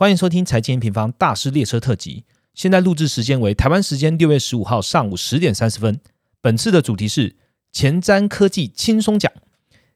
欢迎收听财经平方大师列车特辑。现在录制时间为台湾时间六月十五号上午十点三十分。本次的主题是前瞻科技轻松讲。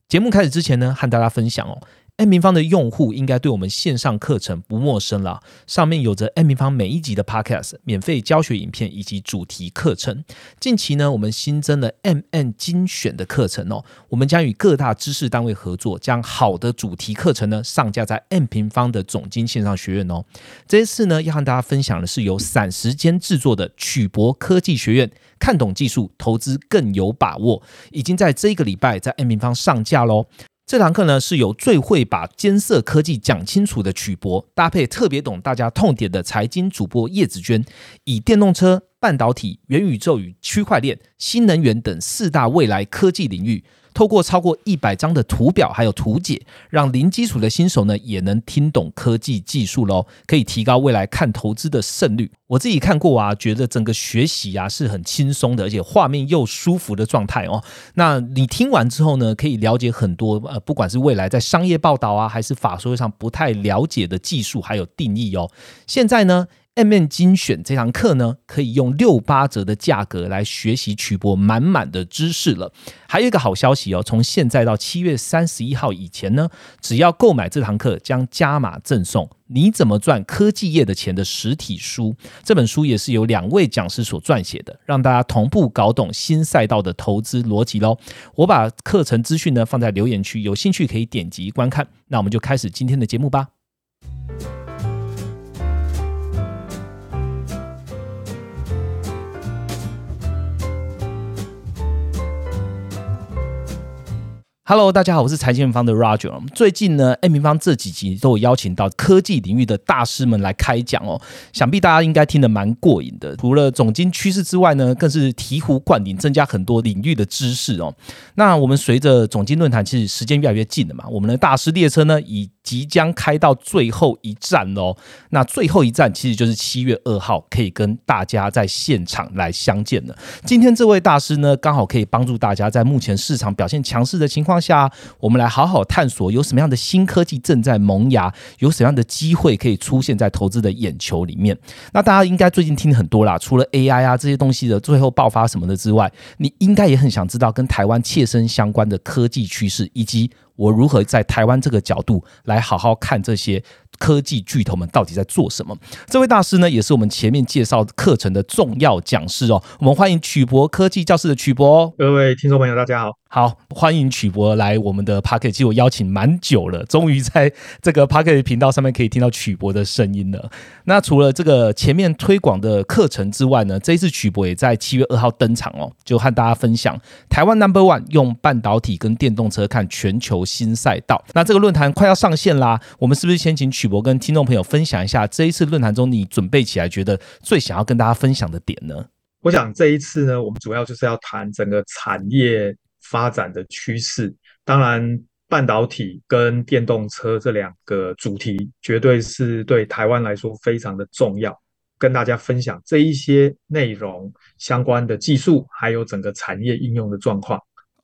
节目开始之前呢，和大家分享哦。M 平方的用户应该对我们线上课程不陌生了，上面有着 M 平方每一集的 Podcast、免费教学影片以及主题课程。近期呢，我们新增了 MN 精选的课程哦，我们将与各大知识单位合作，将好的主题课程呢上架在 M 平方的总经线上学院哦。这一次呢，要和大家分享的是由散时间制作的曲博科技学院，看懂技术，投资更有把握，已经在这个礼拜在 M 平方上架喽。这堂课呢，是由最会把艰涩科技讲清楚的曲博，搭配特别懂大家痛点的财经主播叶子娟，以电动车、半导体、元宇宙与区块链、新能源等四大未来科技领域。透过超过一百张的图表还有图解，让零基础的新手呢也能听懂科技技术喽，可以提高未来看投资的胜率。我自己看过啊，觉得整个学习啊是很轻松的，而且画面又舒服的状态哦。那你听完之后呢，可以了解很多呃，不管是未来在商业报道啊，还是法说上不太了解的技术还有定义哦。现在呢。M N 精选这堂课呢，可以用六八折的价格来学习曲博满满的知识了。还有一个好消息哦，从现在到七月三十一号以前呢，只要购买这堂课，将加码赠送《你怎么赚科技业的钱》的实体书。这本书也是由两位讲师所撰写的，让大家同步搞懂新赛道的投资逻辑喽。我把课程资讯呢放在留言区，有兴趣可以点击观看。那我们就开始今天的节目吧。Hello，大家好，我是财经方的 Roger。最近呢，M 平方这几集都有邀请到科技领域的大师们来开讲哦，想必大家应该听得蛮过瘾的。除了总经趋势之外呢，更是醍醐灌顶，增加很多领域的知识哦。那我们随着总经论坛其实时间越来越近了嘛，我们的大师列车呢，已即将开到最后一站喽。那最后一站其实就是七月二号，可以跟大家在现场来相见了。今天这位大师呢，刚好可以帮助大家在目前市场表现强势的情况下，我们来好好探索有什么样的新科技正在萌芽，有什么样的机会可以出现在投资的眼球里面。那大家应该最近听很多啦，除了 AI 啊这些东西的最后爆发什么的之外，你应该也很想知道跟台湾切身相关的科技趋势以及。我如何在台湾这个角度来好好看这些科技巨头们到底在做什么？这位大师呢，也是我们前面介绍课程的重要讲师哦。我们欢迎曲博科技教室的曲博。各位听众朋友，大家好。好，欢迎曲博来我们的 p a r k e t 其实我邀请蛮久了，终于在这个 p a r k e t 频道上面可以听到曲博的声音了。那除了这个前面推广的课程之外呢，这一次曲博也在七月二号登场哦，就和大家分享台湾 Number One 用半导体跟电动车看全球新赛道。那这个论坛快要上线啦，我们是不是先请曲博跟听众朋友分享一下这一次论坛中你准备起来觉得最想要跟大家分享的点呢？我想这一次呢，我们主要就是要谈整个产业。发展的趋势，当然，半导体跟电动车这两个主题，绝对是对台湾来说非常的重要。跟大家分享这一些内容相关的技术，还有整个产业应用的状况。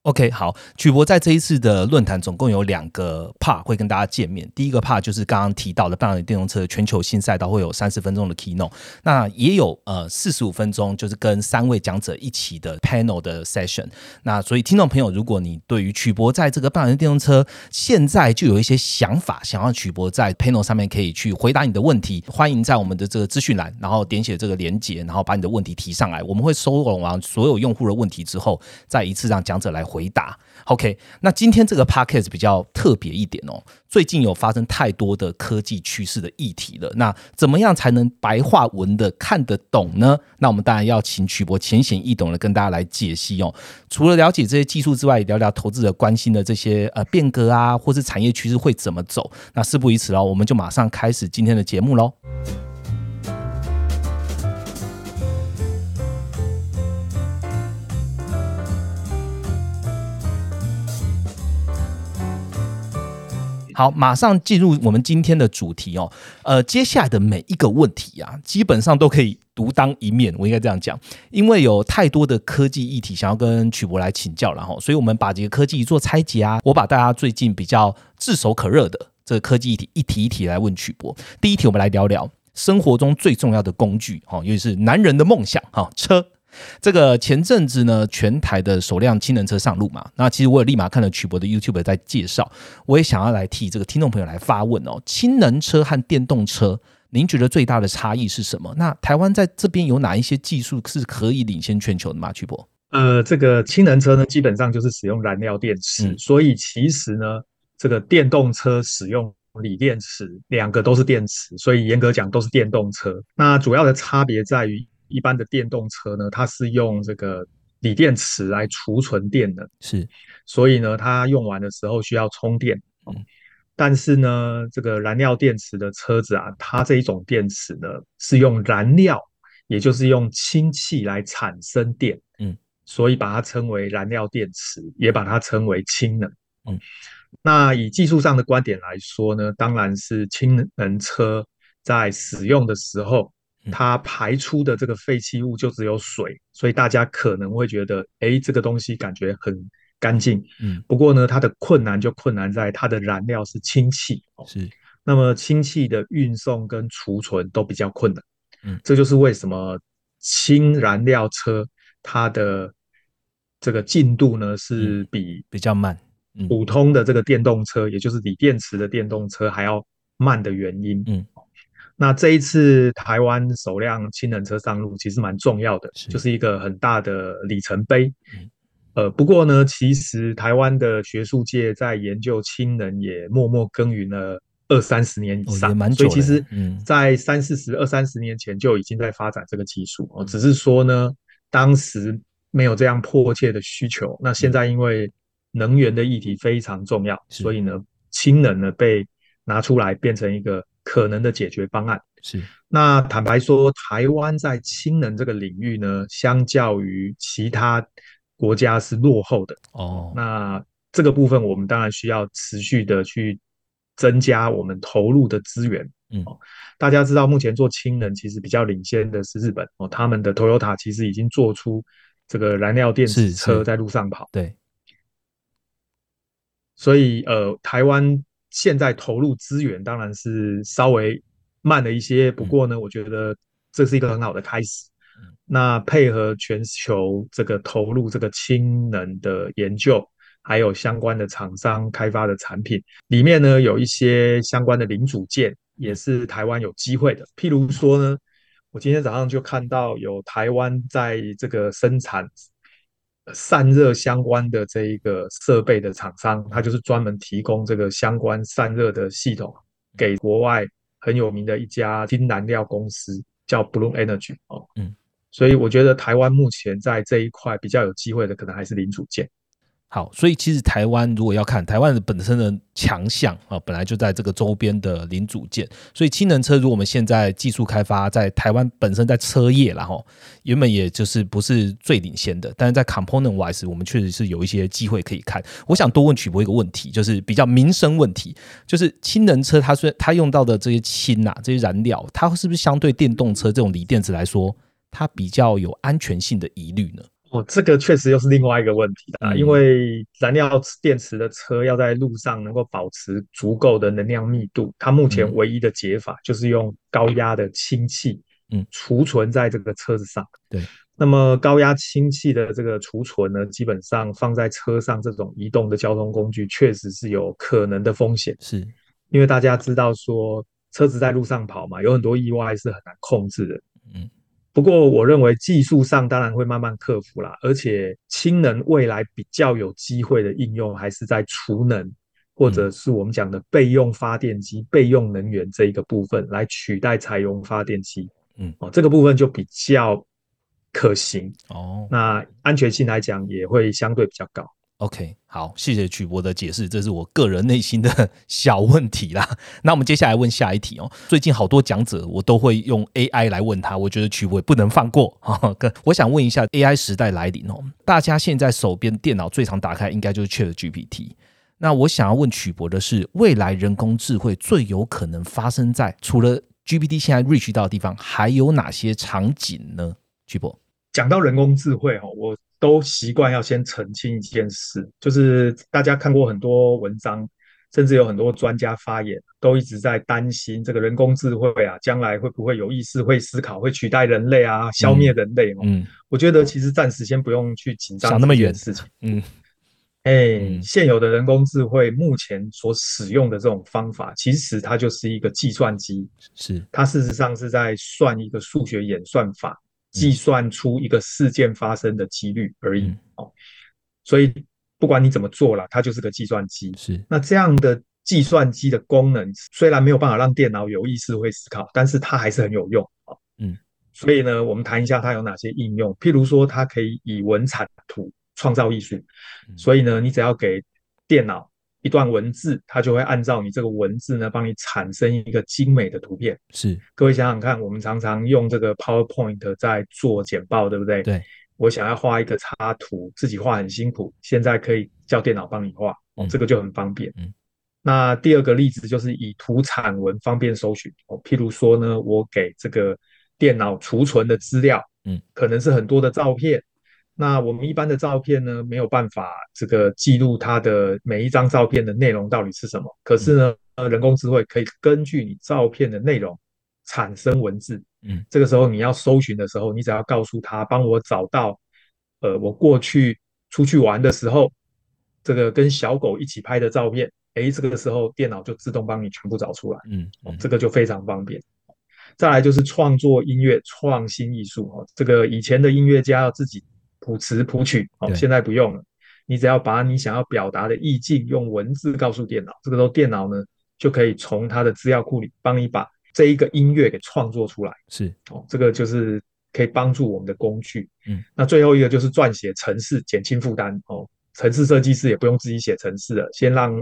OK，好，曲博在这一次的论坛总共有两个 part 会跟大家见面。第一个 part 就是刚刚提到的半导体电动车全球新赛道，会有三十分钟的 keynote，那也有呃四十五分钟，就是跟三位讲者一起的 panel 的 session。那所以听众朋友，如果你对于曲博在这个半导体电动车现在就有一些想法，想要曲博在 panel 上面可以去回答你的问题，欢迎在我们的这个资讯栏，然后点写这个连接，然后把你的问题提上来，我们会收拢完所有用户的问题之后，再一次让讲者来回。回答，OK。那今天这个 podcast 比较特别一点哦。最近有发生太多的科技趋势的议题了。那怎么样才能白话文的看得懂呢？那我们当然要请曲博浅显易懂的跟大家来解析哦。除了了解这些技术之外，聊聊投资者关心的这些呃变革啊，或是产业趋势会怎么走。那事不宜迟哦，我们就马上开始今天的节目喽。好，马上进入我们今天的主题哦。呃，接下来的每一个问题啊，基本上都可以独当一面，我应该这样讲，因为有太多的科技议题想要跟曲博来请教，然后，所以我们把这个科技做拆解啊。我把大家最近比较炙手可热的。这个科技议题一题一题来问曲博。第一题，我们来聊聊生活中最重要的工具，哈，尤其是男人的梦想，哈，车。这个前阵子呢，全台的首辆氢能车上路嘛，那其实我也立马看了曲博的 YouTube 在介绍，我也想要来替这个听众朋友来发问哦，氢能车和电动车，您觉得最大的差异是什么？那台湾在这边有哪一些技术是可以领先全球的吗？曲博？呃，这个氢能车呢，基本上就是使用燃料电池，所以其实呢，这个电动车使用锂电池，两个都是电池，所以严格讲都是电动车。那主要的差别在于。一般的电动车呢，它是用这个锂电池来储存电的，是，所以呢，它用完的时候需要充电。嗯，但是呢，这个燃料电池的车子啊，它这一种电池呢，是用燃料，也就是用氢气来产生电。嗯，所以把它称为燃料电池，也把它称为氢能。嗯，那以技术上的观点来说呢，当然是氢能车在使用的时候。它排出的这个废弃物就只有水，所以大家可能会觉得，哎，这个东西感觉很干净。嗯，不过呢，它的困难就困难在它的燃料是氢气。是，那么氢气的运送跟储存都比较困难。嗯，这就是为什么氢燃料车它的这个进度呢是比比较慢，普通的这个电动车，也就是锂电池的电动车还要慢的原因。嗯。那这一次台湾首辆氢能车上路，其实蛮重要的，就是一个很大的里程碑。呃，不过呢，其实台湾的学术界在研究氢能也默默耕耘了二三十年以上，所以其实，在三四十、二三十年前就已经在发展这个技术。哦，只是说呢，当时没有这样迫切的需求。那现在因为能源的议题非常重要，所以呢，氢能呢被拿出来变成一个。可能的解决方案是，那坦白说，台湾在氢能这个领域呢，相较于其他国家是落后的哦。那这个部分，我们当然需要持续的去增加我们投入的资源。嗯，大家知道，目前做氢能其实比较领先的是日本哦，他们的 Toyota 其实已经做出这个燃料电池车在路上跑。对，所以呃，台湾。现在投入资源当然是稍微慢了一些，不过呢，我觉得这是一个很好的开始。那配合全球这个投入这个氢能的研究，还有相关的厂商开发的产品里面呢，有一些相关的零组件也是台湾有机会的。譬如说呢，我今天早上就看到有台湾在这个生产。散热相关的这一个设备的厂商，它就是专门提供这个相关散热的系统给国外很有名的一家氢燃料公司，叫 Blue Energy 哦。嗯，所以我觉得台湾目前在这一块比较有机会的，可能还是零组件。好，所以其实台湾如果要看台湾的本身的强项啊，本来就在这个周边的零组件。所以氢能车，如果我们现在技术开发在台湾本身在车业然后原本也就是不是最领先的，但是在 component wise，我们确实是有一些机会可以看。我想多问曲博一个问题，就是比较民生问题，就是氢能车它虽它用到的这些氢啊这些燃料，它是不是相对电动车这种锂电池来说，它比较有安全性的疑虑呢？哦，这个确实又是另外一个问题啊，因为燃料电池的车要在路上能够保持足够的能量密度，它目前唯一的解法就是用高压的氢气，嗯，储存在这个车子上。对，那么高压氢气的这个储存呢，基本上放在车上这种移动的交通工具，确实是有可能的风险。是，因为大家知道说车子在路上跑嘛，有很多意外是很难控制的。嗯。不过，我认为技术上当然会慢慢克服啦，而且氢能未来比较有机会的应用还是在储能，或者是我们讲的备用发电机、备用能源这一个部分来取代柴油发电机。嗯，哦，这个部分就比较可行哦。那安全性来讲也会相对比较高。OK，好，谢谢曲博的解释，这是我个人内心的 小问题啦。那我们接下来问下一题哦。最近好多讲者，我都会用 AI 来问他，我觉得曲博不能放过啊。我想问一下，AI 时代来临哦，大家现在手边电脑最常打开应该就是 ChatGPT。那我想要问曲博的是，未来人工智慧最有可能发生在除了 GPT 现在 reach 到的地方，还有哪些场景呢？曲博讲到人工智慧哈，我。都习惯要先澄清一件事，就是大家看过很多文章，甚至有很多专家发言，都一直在担心这个人工智慧啊，将来会不会有意识、会思考、会取代人类啊，消灭人类？嗯，我觉得其实暂时先不用去紧张想那么远事情。嗯，哎，现有的人工智慧目前所使用的这种方法，其实它就是一个计算机，是它事实上是在算一个数学演算法，计算出一个事件发生的几率而已。哦，所以。不管你怎么做了，它就是个计算机。是那这样的计算机的功能，虽然没有办法让电脑有意识会思考，但是它还是很有用啊。嗯，所以呢，我们谈一下它有哪些应用。譬如说，它可以以文产图创造艺术。所以呢，你只要给电脑一段文字，它就会按照你这个文字呢，帮你产生一个精美的图片。是，各位想想看，我们常常用这个 PowerPoint 在做简报，对不对？对。我想要画一个插图，自己画很辛苦，现在可以叫电脑帮你画，哦，这个就很方便。嗯，那第二个例子就是以图产文方便搜寻哦，譬如说呢，我给这个电脑储存的资料，嗯，可能是很多的照片，那我们一般的照片呢，没有办法这个记录它的每一张照片的内容到底是什么，可是呢，呃，人工智慧可以根据你照片的内容产生文字。嗯，这个时候你要搜寻的时候，你只要告诉他帮我找到，呃，我过去出去玩的时候，这个跟小狗一起拍的照片，哎，这个时候电脑就自动帮你全部找出来。嗯，这个就非常方便。再来就是创作音乐、创新艺术哦，这个以前的音乐家要自己谱词谱曲，哦，现在不用了，你只要把你想要表达的意境用文字告诉电脑，这个时候电脑呢就可以从它的资料库里帮你把。这一个音乐给创作出来是哦，这个就是可以帮助我们的工具。嗯，那最后一个就是撰写程式，减轻负担哦。程式设计师也不用自己写程式了，先让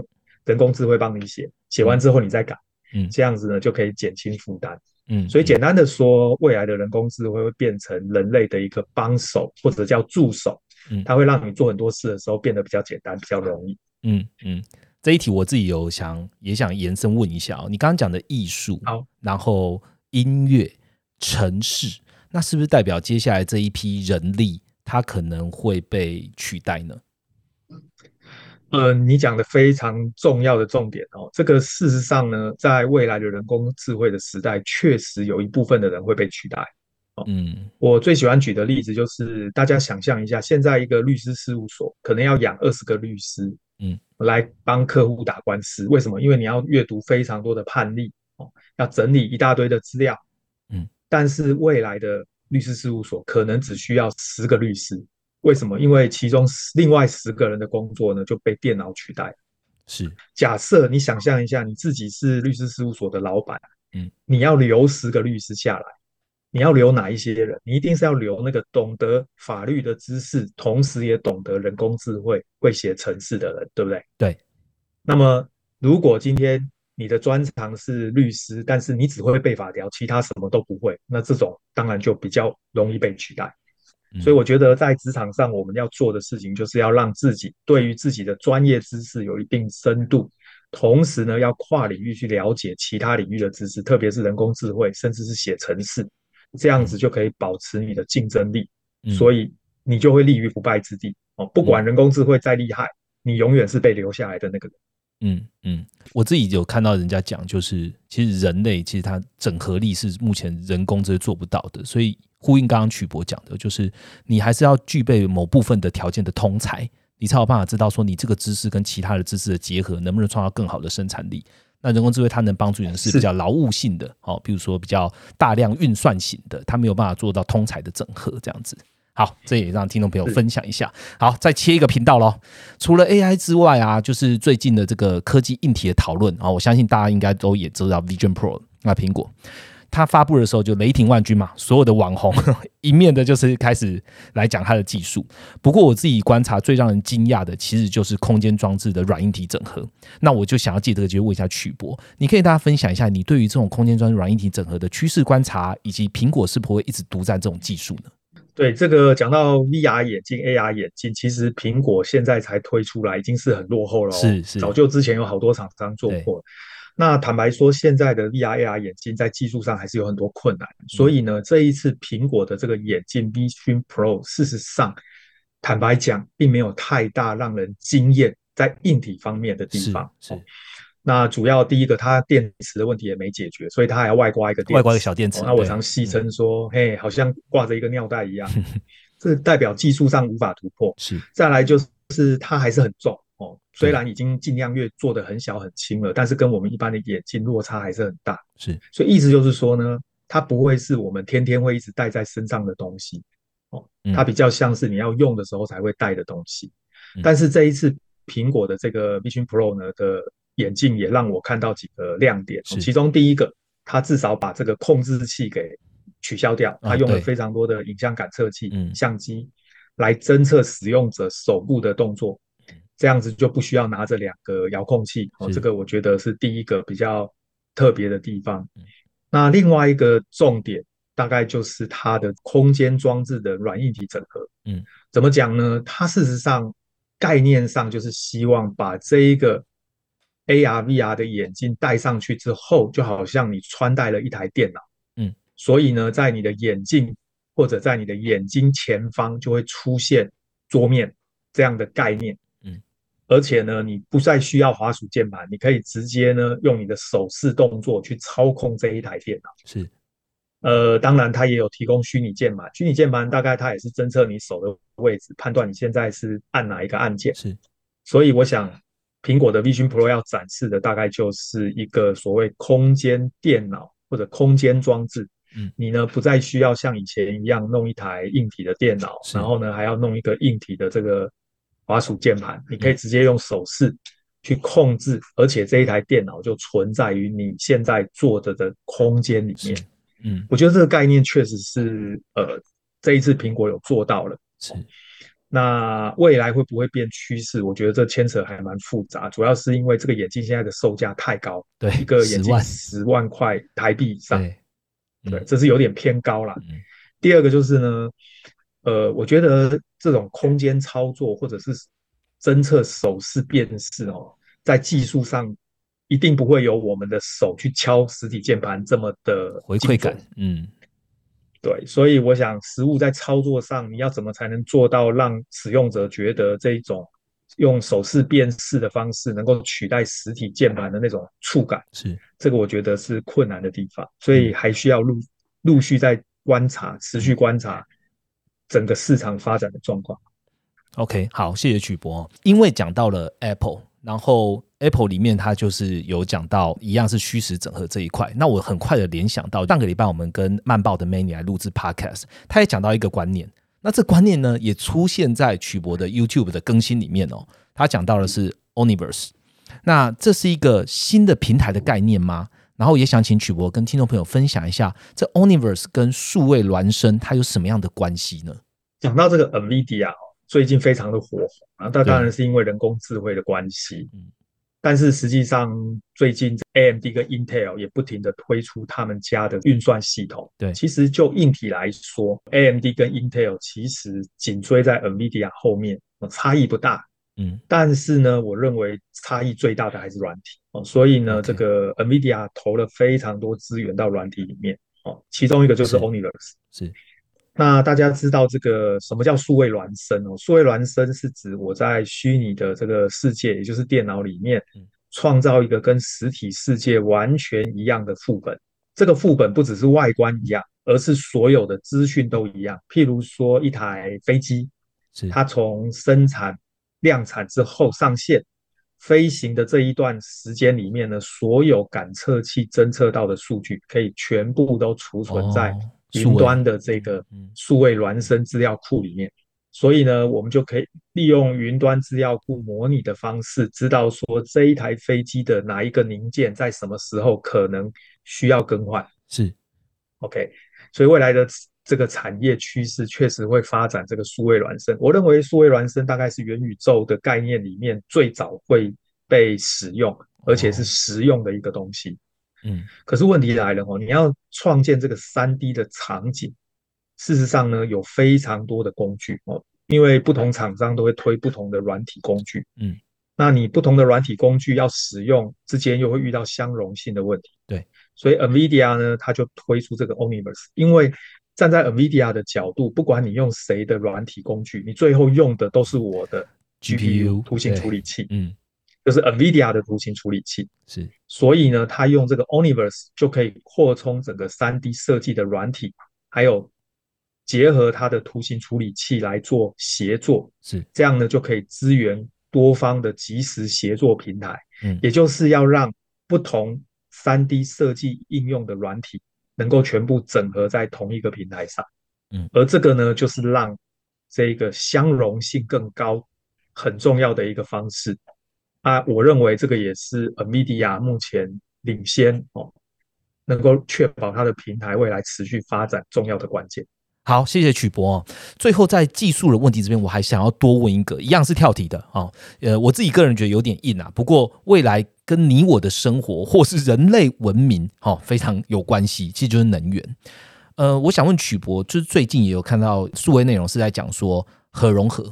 人工智慧帮你写，写完之后你再改。嗯，这样子呢就可以减轻负担。嗯，所以简单的说，未来的人工智慧会变成人类的一个帮手或者叫助手。嗯，它会让你做很多事的时候变得比较简单，比较容易。嗯嗯。这一题我自己有想也想延伸问一下哦，你刚刚讲的艺术，好，然后音乐、城市，那是不是代表接下来这一批人力，它可能会被取代呢？呃，你讲的非常重要的重点哦，这个事实上呢，在未来的人工智慧的时代，确实有一部分的人会被取代。哦嗯，我最喜欢举的例子就是，大家想象一下，现在一个律师事务所可能要养二十个律师。嗯，来帮客户打官司，为什么？因为你要阅读非常多的判例哦，要整理一大堆的资料。嗯，但是未来的律师事务所可能只需要十个律师，为什么？因为其中另外十个人的工作呢就被电脑取代。是，假设你想象一下，你自己是律师事务所的老板，嗯，你要留十个律师下来。你要留哪一些人？你一定是要留那个懂得法律的知识，同时也懂得人工智慧、会写程式的人，对不对？对。那么，如果今天你的专长是律师，但是你只会背法条，其他什么都不会，那这种当然就比较容易被取代。所以，我觉得在职场上，我们要做的事情，就是要让自己对于自己的专业知识有一定深度，同时呢，要跨领域去了解其他领域的知识，特别是人工智慧，甚至是写程式。这样子就可以保持你的竞争力，所以你就会立于不败之地哦。不管人工智慧再厉害，你永远是被留下来的那个人。嗯嗯，我自己有看到人家讲，就是其实人类其实它整合力是目前人工智慧做不到的，所以呼应刚刚曲博讲的，就是你还是要具备某部分的条件的通才，你才有办法知道说你这个知识跟其他的知识的结合，能不能创造更好的生产力。那人工智慧它能帮助人是比较劳务性的，哦，比如说比较大量运算型的，它没有办法做到通才的整合这样子。好，这也让听众朋友分享一下。好，再切一个频道喽。除了 AI 之外啊，就是最近的这个科技硬体的讨论啊，我相信大家应该都也知道 Vision Pro 那苹果。它发布的时候就雷霆万钧嘛，所有的网红 一面的就是开始来讲它的技术。不过我自己观察最让人惊讶的，其实就是空间装置的软硬体整合。那我就想要借这个机会问一下曲博，你可以大家分享一下你对于这种空间装置软硬体整合的趋势观察，以及苹果是否会一直独占这种技术呢？对，这个讲到 VR 眼镜、AR 眼镜，其实苹果现在才推出来，已经是很落后了。是是，早就之前有好多厂商做过。那坦白说，现在的 VR AR 眼镜在技术上还是有很多困难，所以呢，这一次苹果的这个眼镜 Vision Pro，事实上，坦白讲，并没有太大让人惊艳在硬体方面的地方。是，那主要第一个，它电池的问题也没解决，所以它还要外挂一个电池外挂一个小电池哦。那我常戏称说，嘿，好像挂着一个尿袋一样，这代表技术上无法突破。是。再来就是它还是很重哦，虽然已经尽量越做的很小很轻了，但是跟我们一般的眼镜落差还是很大。是所以意思就是说呢，它不会是我们天天会一直戴在身上的东西哦嗯，它比较像是你要用的时候才会戴的东西嗯。但是这一次苹果的这个 Vision Pro 呢的眼镜也让我看到几个亮点，是其中第一个，它至少把这个控制器给取消掉，啊它用了非常多的影像感测器嗯、相机来侦测使用者手部的动作。这样子就不需要拿着两个遥控器哦，是这个我觉得是第一个比较特别的地方嗯。那另外一个重点大概就是它的空间装置的软硬体整合。嗯，怎么讲呢？它事实上概念上就是希望把这一个 AR、VR 的眼镜戴上去之后，就好像你穿戴了一台电脑。嗯，所以呢，在你的眼镜或者在你的眼睛前方就会出现桌面这样的概念。嗯，而且呢，你不再需要滑鼠键盘，你可以直接呢用你的手势动作去操控这一台电脑。是呃，当然它也有提供虚拟键盘，虚拟键盘大概它也是侦测你手的位置，判断你现在是按哪一个按键。是所以我想，苹果的 Vision Pro 要展示的大概就是一个所谓空间电脑或者空间装置。嗯你呢不再需要像以前一样弄一台硬体的电脑，然后呢还要弄一个硬体的这个滑鼠键盘，你嗯可以直接用手势去控制，而且这一台电脑就存在于你现在坐着的空间里面。嗯我觉得这个概念确实是呃这一次苹果有做到了。是那未来会不会变趋势？我觉得这牵扯还蛮复杂，主要是因为这个眼镜现在的售价太高，对一个眼10万镜十万块台币以上，对这是有点偏高啦。嗯第二个就是呢，呃，我觉得这种空间操作或者是侦测手势辨识哦，在技术上一定不会有我们的手去敲实体键盘这么的回馈感嗯对，所以我想，实物在操作上，你要怎么才能做到让使用者觉得这一种用手势辨识的方式能够取代实体键盘的那种触感？是这个我觉得是困难的地方，所以还需要陆陆续在观察，持续观察整个市场发展的状况。OK，好，谢谢曲博。因为讲到了 Apple，然后 Apple 里面它就是有讲到一样是虚实整合这一块。那我很快的联想到上个礼拜我们跟慢报的 Many 来录制 Podcast，他也讲到一个观念。那这观念呢，也出现在曲博的 YouTube 的更新里面哦。他讲到的是 Omniverse，那这是一个新的平台的概念吗？然后也想请曲博跟听众朋友分享一下，这 Omniverse 跟数位孪生它有什么样的关系呢？讲到这个 NVIDIA 哦最近非常的火红啊，那当然是因为人工智慧的关系嗯。但是实际上，最近 AMD 跟 Intel 也不停的推出他们家的运算系统。对其实就硬体来说，AMD 跟 Intel 其实紧追在 NVIDIA 后面，呃差异不大。嗯但是呢，我认为差异最大的还是软体哦，所以呢这个 NVIDIA 投了非常多资源到软体里面哦，其中一个就是是 Omniverse。是那大家知道这个什么叫数位孪生哦？数位孪生是指我在虚拟的这个世界，也就是电脑里面嗯，创造一个跟实体世界完全一样的副本。这个副本不只是外观一样，而是所有的资讯都一样。譬如说一台飞机，是它从生产、量产之后上线，飞行的这一段时间里面呢，所有感测器侦测到的数据，可以全部都储存在云端的这个嗯数位孪生资料库里面。所以呢，我们就可以利用云端资料库模拟的方式，知道说这一台飞机的哪一个零件在什么时候可能需要更换。是 OK，所以未来的这个产业趋势确实会发展这个数位孪生。我认为数位孪生大概是元宇宙的概念里面最早会被使用，而且是实用的一个东西。嗯可是问题来了哦，你要创建这个三 D 的场景，事实上呢有非常多的工具哦，因为不同厂商都会推不同的软体工具。嗯，那你不同的软体工具要使用之间又会遇到相容性的问题。对，所以 NVIDIA 呢，它就推出这个 Omniverse，因为站在 NVIDIA 的角度，不管你用谁的软体工具，你最后用的都是我的 GPU 图形处理器。嗯就是 NVIDIA 的图形处理器。是，所以呢，它用这个 Omniverse 就可以扩充整个 3D 设计的软体，还有结合它的图形处理器来做协作，是这样呢就可以支援多方的即时协作平台。嗯也就是要让不同 3D 设计应用的软体能够全部整合在同一个平台上。嗯而这个呢，就是让这个相容性更高很重要的一个方式。啊，我认为这个也是 NVIDIA 目前领先哦，能够确保它的平台未来持续发展重要的关键。好，谢谢曲博、哦。最后在技术的问题这边，我还想要多问一个，一样是跳题的哦。呃，我自己个人觉得有点硬啊，不过未来跟你我的生活或是人类文明哦非常有关系，其实就是能源。呃，我想问曲博，就是最近也有看到数位内容是在讲说核融合，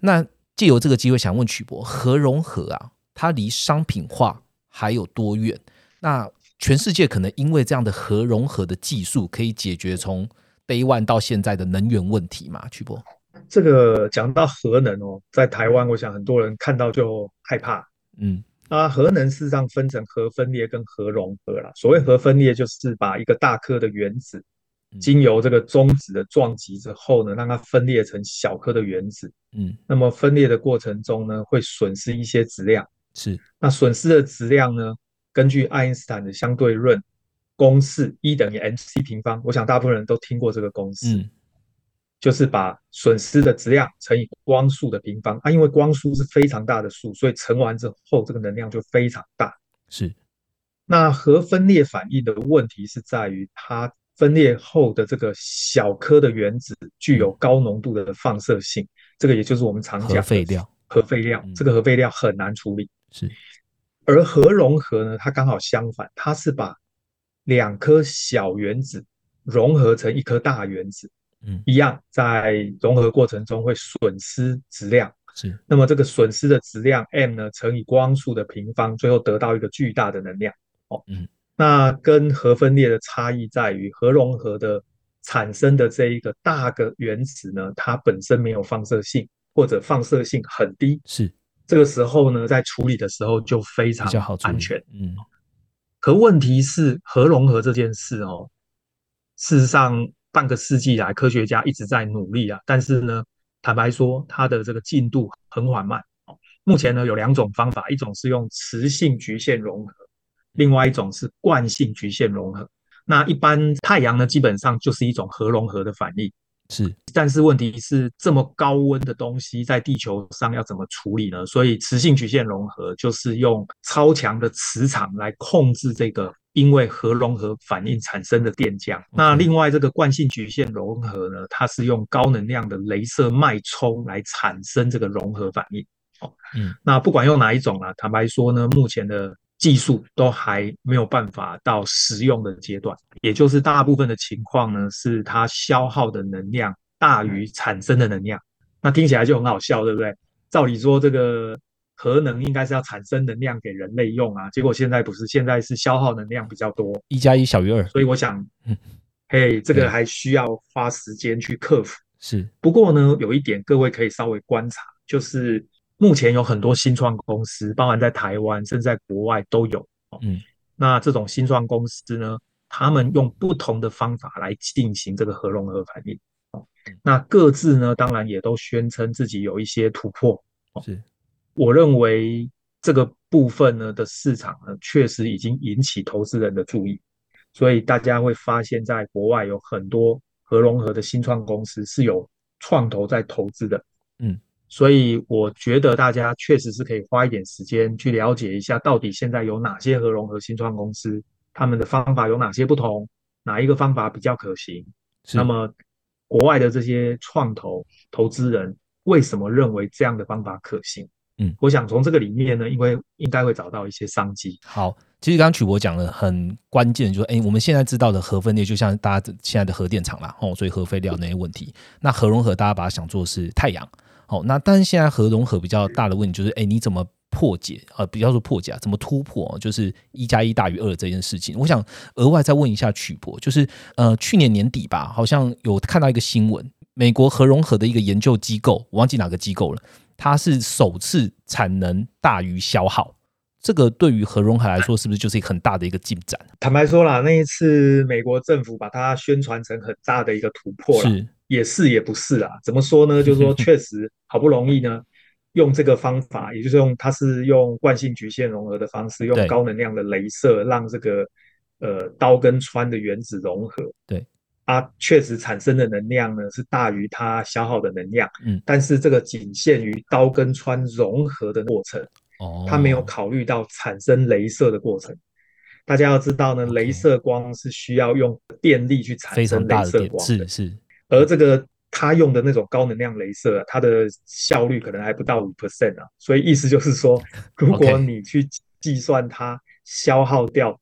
那借由这个机会想问曲博，核融合啊，它离商品化还有多远？那全世界可能因为这样的核融合的技术，可以解决从 Day One 到现在的能源问题嘛？曲波，这个讲到核能哦，在台湾，我想很多人看到就害怕。嗯啊，核能事实上分成核分裂跟核融合啦。所谓核分裂，就是把一个大颗的原子嗯经由这个中子的撞击之后呢，让它分裂成小颗的原子。嗯，那么分裂的过程中呢，会损失一些质量。是那损失的质量呢，根据爱因斯坦的相对论公式一等于 mc 平方，我想大部分人都听过这个公式。嗯就是把损失的质量乘以光速的平方啊，因为光速是非常大的数，所以乘完之后这个能量就非常大。是那核分裂反应的问题是在于它分裂后的这个小颗的原子具有高浓度的放射性，这个也就是我们常讲的核废料。核废料嗯，这个核废料很难处理。是而核融合呢，它刚好相反，它是把两颗小原子融合成一颗大原子。嗯一样，在融合过程中会损失质量。是那么这个损失的质量 m 呢，乘以光速的平方，最后得到一个巨大的能量。哦，嗯，那跟核分裂的差异在于，核融合的产生的这一个大个原子呢，它本身没有放射性，或者放射性很低。是这个时候呢，在处理的时候就非常安全。嗯可问题是，核融合这件事哦，事实上半个世纪来，科学家一直在努力啊，但是呢，坦白说，它的这个进度很缓慢。目前呢有两种方法，一种是用磁性局限融合，另外一种是惯性局限融合。那一般太阳呢，基本上就是一种核融合的反应。是但是问题是，这么高温的东西在地球上要怎么处理呢？所以磁性曲线融合就是用超强的磁场来控制这个因为核融合反应产生的电浆。那另外这个惯性曲线融合呢，它是用高能量的镭射脉冲来产生这个融合反应。哦，嗯，那不管用哪一种啊，坦白说呢，目前的技术都还没有办法到实用的阶段，也就是大部分的情况呢，是它消耗的能量大于产生的能量。那听起来就很好笑，对不对？照理说，这个核能应该是要产生能量给人类用啊，结果现在不是，现在是消耗能量比较多。一加一小于二，所以我想嗯，嘿，这个还需要花时间去克服。是不过呢，有一点各位可以稍微观察，就是目前有很多新创公司，包含在台湾甚至在国外都有。哦嗯那这种新创公司呢，他们用不同的方法来进行这个核融合反应。哦嗯，那各自呢，当然也都宣称自己有一些突破。是我认为这个部分呢的市场呢，确实已经引起投资人的注意，所以大家会发现，在国外有很多核融合的新创公司是有创投在投资的。嗯，所以我觉得大家确实是可以花一点时间去了解一下，到底现在有哪些核融合新创公司，他们的方法有哪些不同，哪一个方法比较可行。那么，国外的这些创投投资人为什么认为这样的方法可行？嗯，我想从这个里面呢，因为应该会找到一些商机。好，其实刚刚曲博讲了很关键，就是哎，我们现在知道的核分裂，就像大家现在的核电厂啦，哦，所以核废料那些问题。那核融合，大家把它想做是太阳，哦，那但是现在核融合比较大的问题就是，哎，你怎么破解？呃，比较说破解、啊，怎么突破？就是一加一大于二这件事情。我想额外再问一下曲博，就是呃，去年年底吧，好像有看到一个新闻，美国核融合的一个研究机构，我忘记哪个机构了。它是首次产能大于消耗。这个对于何荣海来说，是不是就是一个很大的一个进展？坦白说啦，那一次美国政府把它宣传成很大的一个突破了，也是也不是啊。怎么说呢？就是说，确实好不容易呢，用这个方法，也就是用它是用惯性局限融合的方式，用高能量的镭射让这个呃刀跟穿的原子融合。对，它确实产生的能量呢是大于它消耗的能量。嗯，但是这个仅限于刀跟穿融合的过程。哦，他没有考虑到产生镭射的过程。大家要知道呢，镭射光是需要用电力去产生镭射光的，是是。而这个他用的那种高能量镭射，它的效率可能还不到五 percent 啊。所以意思就是说，如果你去计算它消耗掉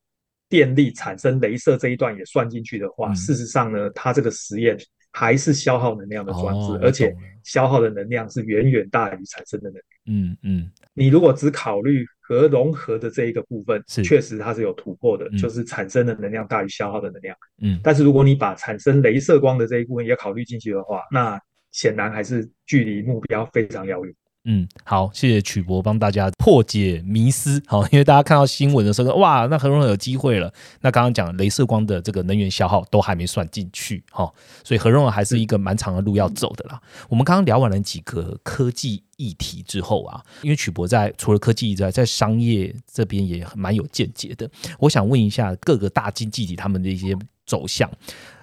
电力产生镭射这一段也算进去的话，事实上呢，它这个实验还是消耗能量的装置，而且消耗的能量是远远大于产生的能量。嗯嗯。你如果只考虑核融合的这一个部分，是确实它是有突破的，就是产生的能量大于消耗的能量。嗯，但是如果你把产生镭射光的这一部分也考虑进去的话，那显然还是距离目标非常遥远。嗯，好，谢谢曲博帮大家破解迷思。好，因为大家看到新闻的时候，哇，那很容易有机会了。那刚刚讲镭射光的这个能源消耗都还没算进去，哈，所以核融合还是一个蛮长的路要走的啦。我们刚刚聊完了几个科技议题之后啊，因为曲博在除了科技之外，在商业这边也蛮有见解的。我想问一下各个大经济体他们的一些走向。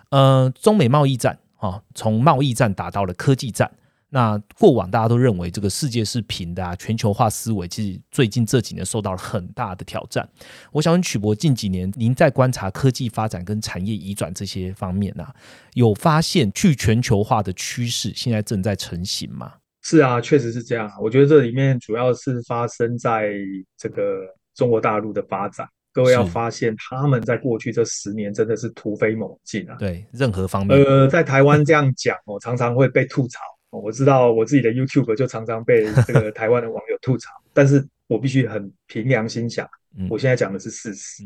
呃，中美贸易战啊，从贸易战打到了科技战。那过往大家都认为这个世界是平的啊，全球化思维其实最近这几年受到了很大的挑战。我想问曲博，近几年您在观察科技发展跟产业移转这些方面啊，有发现去全球化的趋势现在正在成型吗？是啊，确实是这样。我觉得这里面主要是发生在这个中国大陆的发展。各位要发现，他们在过去这十年真的是突飞猛进啊。对，任何方面。呃，在台湾这样讲哦，常常会被吐槽。我知道我自己的 YouTube 就常常被这个 台湾的网友吐槽，但是我必须很凭良心讲，我现在讲的是事实。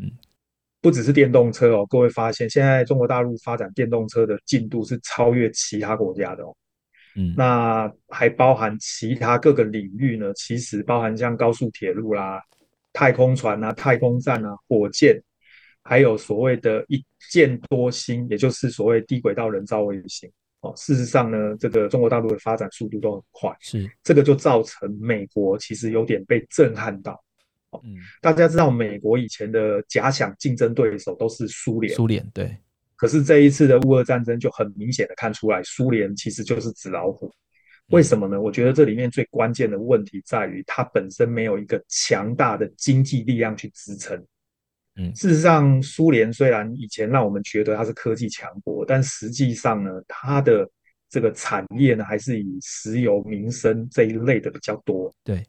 不只是电动车哦，各位发现现在中国大陆发展电动车的进度是超越其他国家的哦。嗯，那还包含其他各个领域呢，其实包含像高速铁路啦、太空船啊、太空站啊、火箭，还有所谓的一箭多星，也就是所谓低轨道人造卫星。哦，事实上呢，这个中国大陆的发展速度都很快，是这个就造成美国其实有点被震撼到。嗯，大家知道美国以前的假想竞争对手都是苏联，苏联对。可是这一次的乌俄战争就很明显的看出来，苏联其实就是纸老虎。为什么呢？我觉得这里面最关键的问题在于，它本身没有一个强大的经济力量去支撑。嗯，事实上，苏联虽然以前让我们觉得它是科技强国，但实际上呢，它的这个产业呢，还是以石油、民生这一类的比较多。对，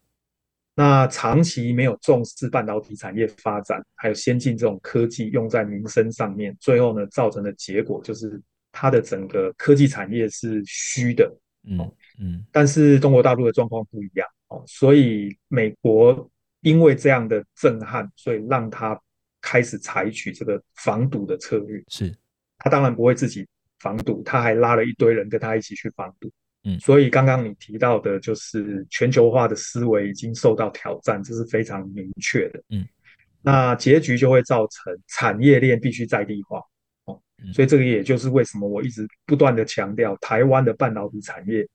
那长期没有重视半导体产业发展，还有先进这种科技用在民生上面，最后呢，造成的结果就是它的整个科技产业是虚的。嗯嗯，但是中国大陆的状况不一样哦，所以美国因为这样的震撼，所以让它。开始采取这个防堵的策略，是他当然不会自己防堵，他还拉了一堆人跟他一起去防堵。嗯，所以刚刚你提到的，就是全球化的思维已经受到挑战，这是非常明确的。嗯，那结局就会造成产业链必须在地化。哦，所以这个也就是为什么我一直不断的强调，台湾的半导体产业，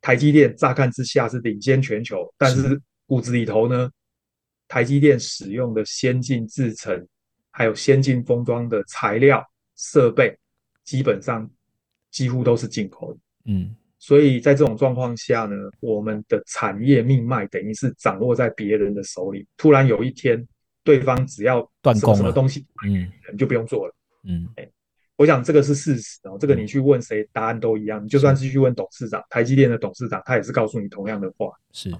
台积电乍看之下是领先全球，但是骨子里头呢？台积电使用的先进制程，还有先进封装的材料设备，基本上几乎都是进口的。嗯，所以在这种状况下呢，我们的产业命脉等于是掌握在别人的手里。突然有一天，对方只要断供什么东西，嗯，你就不用做了。嗯，哎，我想这个是事实哦。这个你去问谁，答案都一样。你就算是去问董事长，台积电的董事长，他也是告诉你同样的话。是。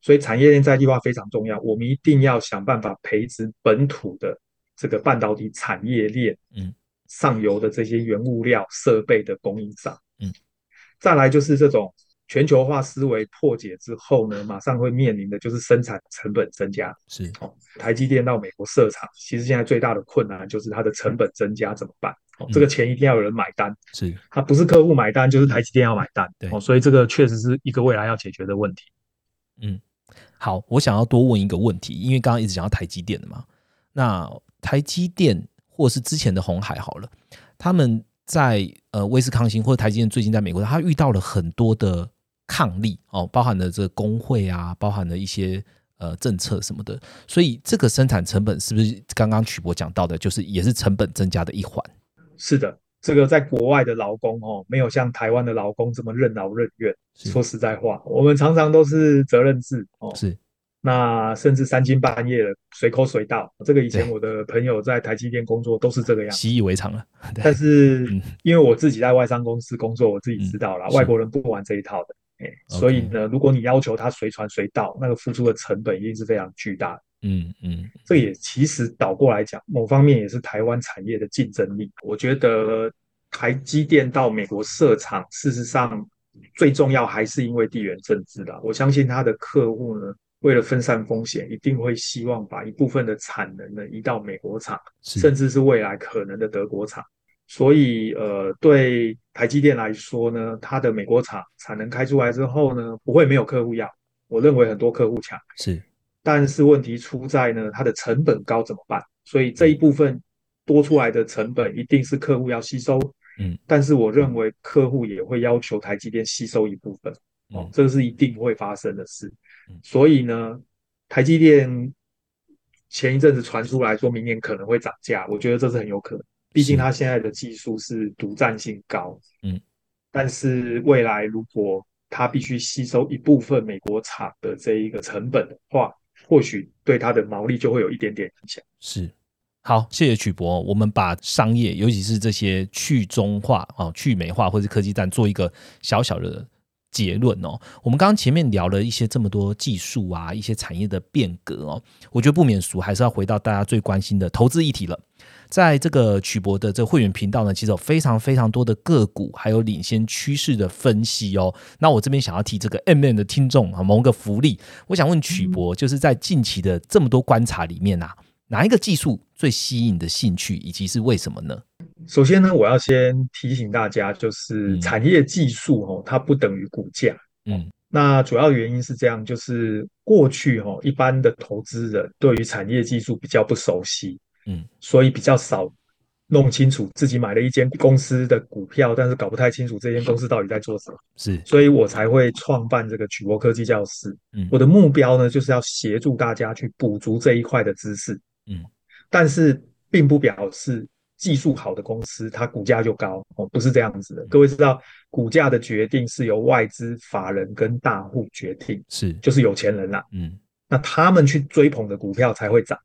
所以产业链在地化非常重要，我们一定要想办法培植本土的这个半导体产业链，嗯，上游的这些原物料、设备的供应商，嗯，再来就是这种全球化思维破解之后呢，马上会面临的就是生产成本增加，是。哦，台积电到美国设厂，其实现在最大的困难就是它的成本增加怎么办？哦，这个钱一定要有人买单，是。它不是客户买单，就是台积电要买单，对，哦，所以这个确实是一个未来要解决的问题。嗯。好，我想要多问一个问题，因为刚刚一直讲到台积电的嘛，那台积电或是之前的红海好了，他们在呃威斯康星或者台积电最近在美国，他遇到了很多的抗力哦，包含了这个工会啊，包含了一些呃政策什么的，所以这个生产成本是不是刚刚曲博讲到的，就是也是成本增加的一环？是的，这个在国外的劳工哦，没有像台湾的劳工这么任劳任怨。是说实在话，我们常常都是责任制哦，是那甚至三更半夜的随口随到。这个以前我的朋友在台积电工作都是这个样子。习以为常了，但是嗯因为我自己在外商公司工作，我自己知道了，嗯外国人不玩这一套的。所以呢，如果你要求他随传随到，那个付出的成本一定是非常巨大的。嗯嗯这也其实倒过来讲，某方面也是台湾产业的竞争力。我觉得台积电到美国设厂，事实上最重要还是因为地缘政治啦。我相信他的客户呢，为了分散风险，一定会希望把一部分的产能呢移到美国厂，甚至是未来可能的德国厂。所以，呃，对台积电来说呢，它的美国厂产能开出来之后呢，不会没有客户要。我认为很多客户抢。是但是问题出在呢，它的成本高怎么办？所以这一部分多出来的成本一定是客户要吸收。嗯，但是我认为客户也会要求台积电吸收一部分，哦嗯，这个是一定会发生的事嗯。所以呢，台积电前一阵子传出来说明年可能会涨价，我觉得这是很有可能，毕竟它现在的技术是独占性高。嗯，但是未来如果它必须吸收一部分美国厂的这一个成本的话，或许对它的毛利就会有一点点影响。是。好，谢谢曲博。我们把商业，尤其是这些去中化、啊、去美化或者科技战，做一个小小的结论哦。我们刚刚前面聊了一些这么多技术啊，一些产业的变革哦，我觉得不免俗，还是要回到大家最关心的投资议题了。在这个曲博的这个会员频道呢，其实有非常非常多的个股，还有领先趋势的分析哦。那我这边想要提这个 M N 的听众啊，谋个福利，我想问曲博，就是在近期的这么多观察里面啊，哪一个技术最吸引你的兴趣，以及是为什么呢？首先呢，我要先提醒大家，就是嗯。产业技术哦，它不等于股价。嗯。那主要原因是这样，就是过去哈、哦，一般的投资人对于产业技术比较不熟悉，嗯，所以比较少弄清楚自己买了一间公司的股票，但是搞不太清楚这间公司到底在做什么，是。所以我才会创办这个曲博科技教室。嗯。我的目标呢，就是要协助大家去补足这一块的知识。嗯，但是并不表示技术好的公司它股价就高哦，不是这样子的。各位知道，股价的决定是由外资法人跟大户决定，是就是有钱人啦。嗯那他们去追捧的股票才会涨。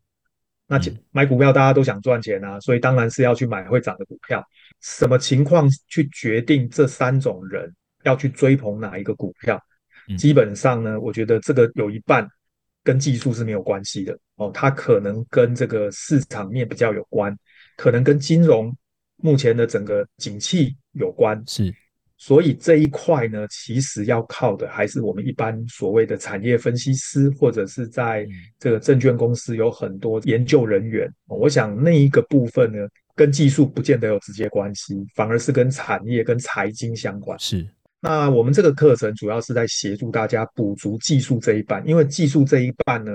那嗯买股票大家都想赚钱啊，所以当然是要去买会涨的股票。什么情况去决定这三种人要去追捧哪一个股票？嗯基本上呢，我觉得这个有一半跟技术是没有关系的哦，它可能跟这个市场面比较有关，可能跟金融目前的整个景气有关。是所以这一块呢，其实要靠的还是我们一般所谓的产业分析师，或者是在嗯这个证券公司有很多研究人员。我想那一个部分呢，跟技术不见得有直接关系，反而是跟产业、跟财经相关。是那我们这个课程主要是在协助大家补足技术这一半，因为技术这一半呢，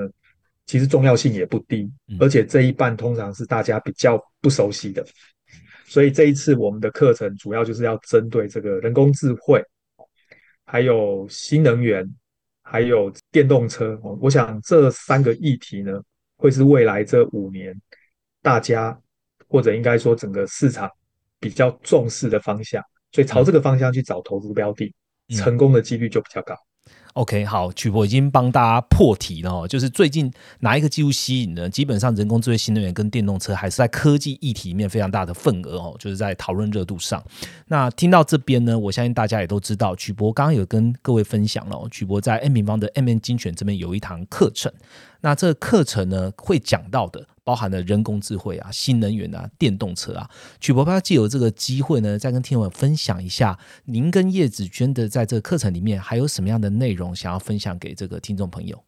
其实重要性也不低嗯，而且这一半通常是大家比较不熟悉的。所以这一次我们的课程主要就是要针对这个人工智慧，还有新能源，还有电动车。哦我想这三个议题呢，会是未来这五年大家或者应该说整个市场比较重视的方向。所以朝这个方向去找投资标的，嗯成功的几率就比较高。OK，好，曲博已经帮大家破题了哦，就是最近哪一个技术吸引呢？基本上人工智慧、新能源跟电动车还是在科技议题里面非常大的份额哦，就是在讨论热度上。那听到这边呢，我相信大家也都知道，曲博刚刚有跟各位分享了、曲博在 N 平方的 M N 精选这边有一堂课程，那这个课程呢会讲到的。包含了人工智慧啊、新能源啊、电动车啊，曲博他借由这个机会呢，再跟听友分享一下，您跟叶子娟的在这个课程里面还有什么样的内容想要分享给这个听众朋友？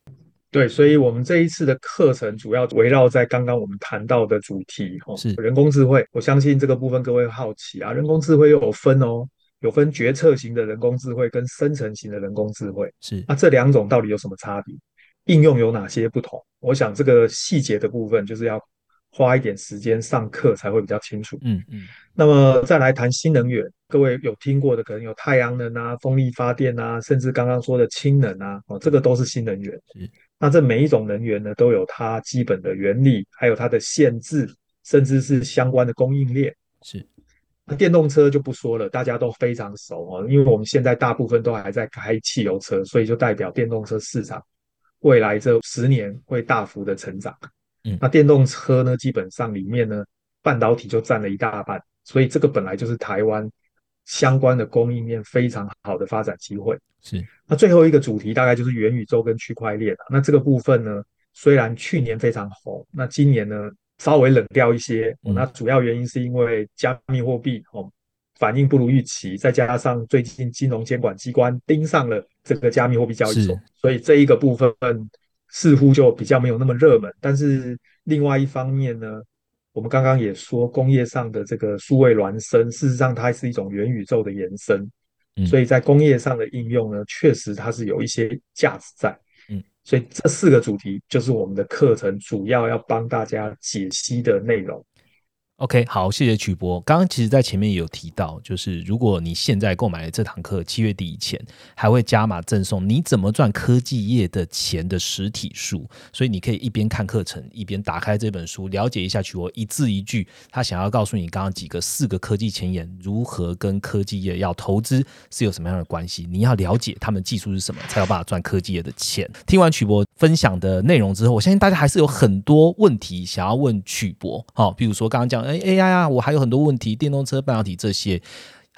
对，所以我们这一次的课程主要围绕在刚刚我们谈到的主题，哦，是人工智慧。我相信这个部分各位好奇啊，人工智慧又有分哦，有分决策型的人工智慧跟生成型的人工智慧。是那这两种到底有什么差别？应用有哪些不同？我想这个细节的部分就是要花一点时间上课才会比较清楚。嗯嗯那么再来谈新能源，各位有听过的可能有太阳能啊、风力发电啊，甚至刚刚说的氢能啊，哦，这个都是新能源是。那这每一种能源呢，都有它基本的原理，还有它的限制，甚至是相关的供应链。是那电动车就不说了，大家都非常熟哦，因为我们现在大部分都还在开汽油车，所以就代表电动车市场未来这十年会大幅的成长。嗯那电动车呢，基本上里面呢，半导体就占了一大半，所以这个本来就是台湾相关的供应链非常好的发展机会。是那最后一个主题大概就是元宇宙跟区块链了。那这个部分呢，虽然去年非常红，那今年呢稍微冷掉一些。那主要原因是因为加密货币哦反应不如预期，再加上最近金融监管机关盯上了这个加密货币交易所，所以这一个部分似乎就比较没有那么热门。但是另外一方面呢，我们刚刚也说，工业上的这个数位孪生，事实上它是一种元宇宙的延伸。嗯所以在工业上的应用呢，确实它是有一些价值在。嗯，所以这四个主题就是我们的课程主要要帮大家解析的内容。OK，好，谢谢曲博。刚刚其实，在前面也有提到，就是如果你现在购买了这堂课，七月底以前还会加码赠送你怎么赚科技业的钱的实体书，所以你可以一边看课程，一边打开这本书，了解一下曲博一字一句他想要告诉你刚刚几个四个科技前沿如何跟科技业要投资是有什么样的关系。你要了解他们技术是什么，才有办法赚科技业的钱。听完曲博分享的内容之后，我相信大家还是有很多问题想要问曲博，好、比如说刚刚讲，哎 AI 啊，我还有很多问题，电动车、半导体这些。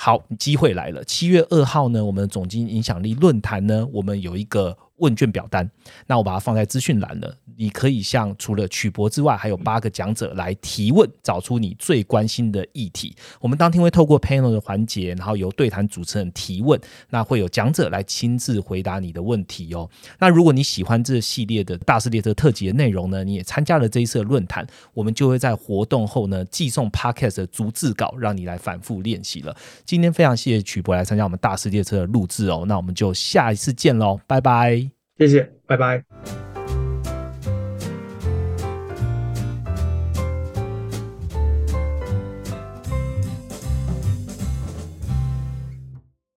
好，机会来了。七月二号呢，我们总经影响力论坛呢，我们有一个问卷表单，那我把它放在资讯栏了。你可以向除了曲博之外，还有八个讲者来提问，找出你最关心的议题。我们当天会透过 panel 的环节，然后由对谈主持人提问，那会有讲者来亲自回答你的问题哦。那如果你喜欢这系列的大师列车特辑的内容呢，你也参加了这一次的论坛，我们就会在活动后呢寄送 podcast 的逐字稿，让你来反复练习了。今天非常谢谢曲博来参加我们大师列车的录制哦，那我们就下一次见喽，拜拜。谢谢，拜拜。